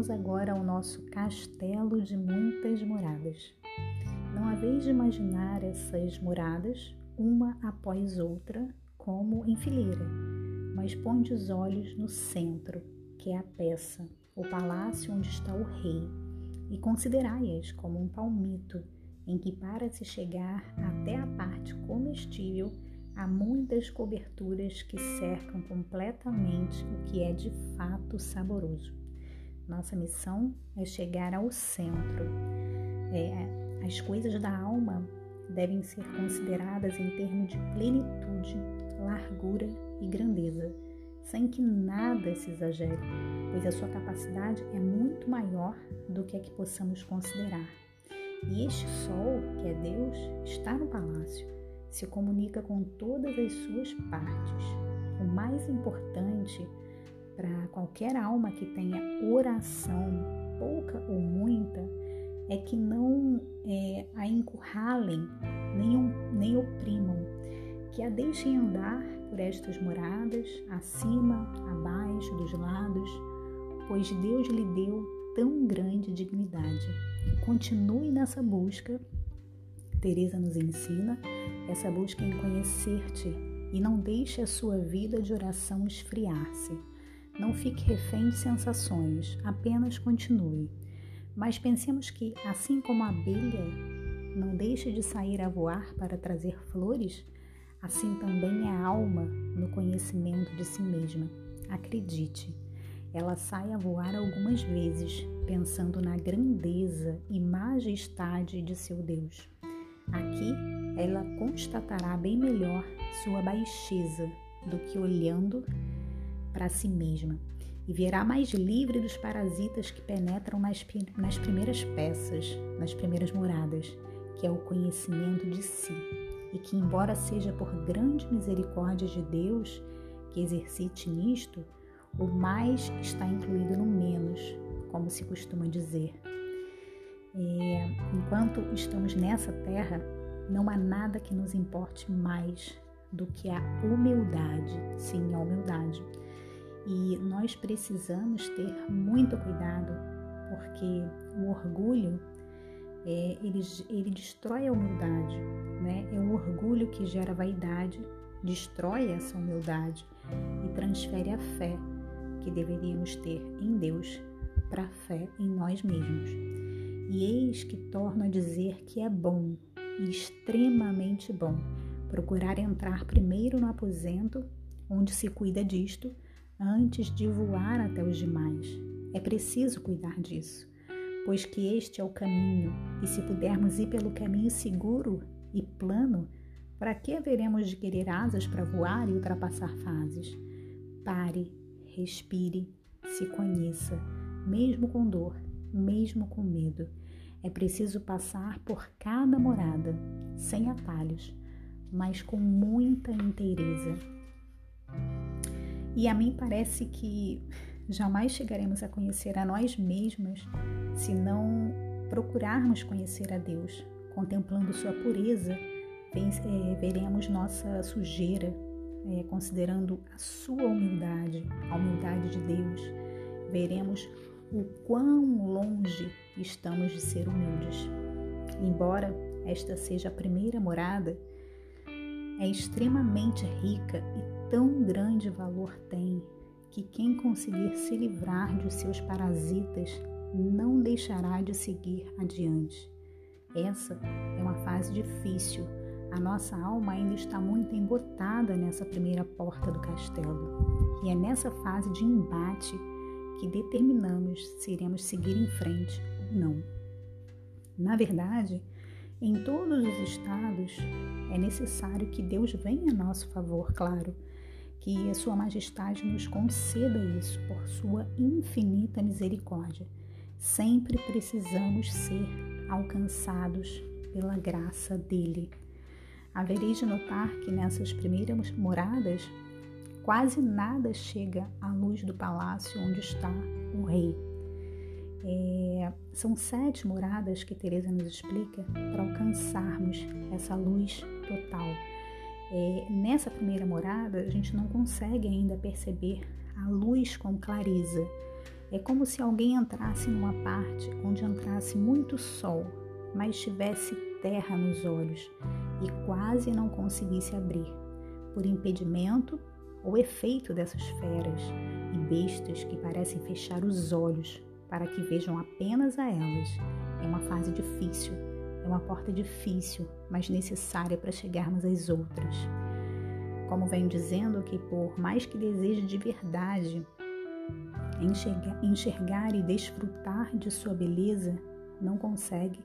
Vamos agora ao nosso castelo de muitas moradas. Não há vez de imaginar essas moradas, uma após outra, como em fileira, mas ponde os olhos no centro, que é a peça, o palácio onde está o rei, e considerai-as como um palmito, em que para se chegar até a parte comestível há muitas coberturas que cercam completamente o que é de fato saboroso. Nossa missão é chegar ao centro. É, as coisas da alma devem ser consideradas em termos de plenitude, largura e grandeza, sem que nada se exagere, pois a sua capacidade é muito maior do que a que possamos considerar. E este sol, que é Deus, está no palácio se comunica com todas as suas partes. O mais importante para qualquer alma que tenha oração, pouca ou muita, é que não é, a encurralem, nem, nem oprimam, que a deixem andar por estas moradas, acima, abaixo, dos lados, pois Deus lhe deu tão grande dignidade. Continue nessa busca. Teresa nos ensina essa busca em conhecer-te e não deixe a sua vida de oração esfriar-se. Não fique refém de sensações, apenas continue. Mas pensemos que, assim como a abelha não deixa de sair a voar para trazer flores, assim também é a alma no conhecimento de si mesma. Acredite, ela sai a voar algumas vezes, pensando na grandeza e majestade de seu Deus. Aqui ela constatará bem melhor sua baixeza do que olhando para si mesma e verá mais livre dos parasitas que penetram nas, nas primeiras peças, nas primeiras moradas, que é o conhecimento de si, e que, embora seja por grande misericórdia de Deus que exercite nisto, o mais está incluído no menos, como se costuma dizer. É, enquanto estamos nessa terra, não há nada que nos importe mais do que a humildade, sim, a humildade. E nós precisamos ter muito cuidado, porque o orgulho é, ele, ele destrói a humildade, né? É o orgulho que gera vaidade, destrói essa humildade e transfere a fé que deveríamos ter em Deus para a fé em nós mesmos. E eis que torno a dizer que é bom extremamente bom procurar entrar primeiro no aposento onde se cuida disto antes de voar até os demais. É preciso cuidar disso, pois que este é o caminho, e se pudermos ir pelo caminho seguro e plano, para que haveremos de querer asas para voar e ultrapassar fases? Pare, respire, se conheça, mesmo com dor, mesmo com medo é preciso passar por cada morada, sem atalhos, mas com muita inteireza. E a mim parece que jamais chegaremos a conhecer a nós mesmos se não procurarmos conhecer a Deus. Contemplando Sua pureza, é, veremos nossa sujeira, é, considerando a Sua humildade, a humildade de Deus. Veremos o quão longe estamos de ser humildes. Embora esta seja a primeira morada, é extremamente rica e tão grande valor tem que quem conseguir se livrar de seus parasitas não deixará de seguir adiante. Essa é uma fase difícil. A nossa alma ainda está muito embotada nessa primeira porta do castelo. E é nessa fase de embate que determinamos se iremos seguir em frente ou não. Na verdade, em todos os estados é necessário que Deus venha a nosso favor, claro, que a Sua Majestade nos conceda isso por Sua infinita misericórdia. Sempre precisamos ser alcançados pela graça dele. Havereis de notar que nessas primeiras moradas quase nada chega à luz do palácio onde está o rei. É, são sete moradas que Teresa nos explica para alcançarmos essa luz total. É, nessa primeira morada, a gente não consegue ainda perceber a luz com clareza, É como se alguém entrasse numa parte onde entrasse muito sol, mas tivesse terra nos olhos e quase não conseguisse abrir, por impedimento ou efeito dessas feras e bestas que parecem fechar os olhos para que vejam apenas a elas. É uma fase difícil, é uma porta difícil, mas necessária para chegarmos às outras. Como venho dizendo, que por mais que deseje de verdade enxergar, enxergar e desfrutar de sua beleza, não consegue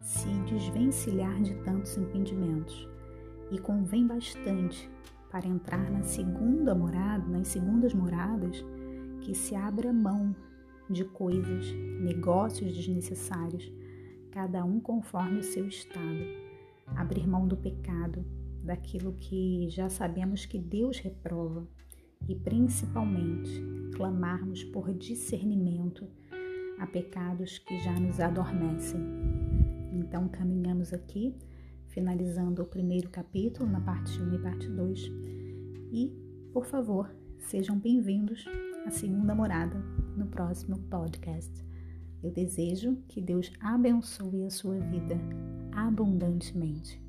se desvencilhar de tantos impedimentos. E convém bastante para entrar na segunda morada, nas segundas moradas, que se abra mão de coisas, negócios desnecessários, cada um conforme o seu estado. Abrir mão do pecado, daquilo que já sabemos que Deus reprova e principalmente clamarmos por discernimento a pecados que já nos adormecem. Então caminhamos aqui, finalizando o primeiro capítulo na parte 1 e parte 2. E, por favor, sejam bem-vindos à segunda morada no próximo podcast. Eu desejo que Deus abençoe a sua vida abundantemente.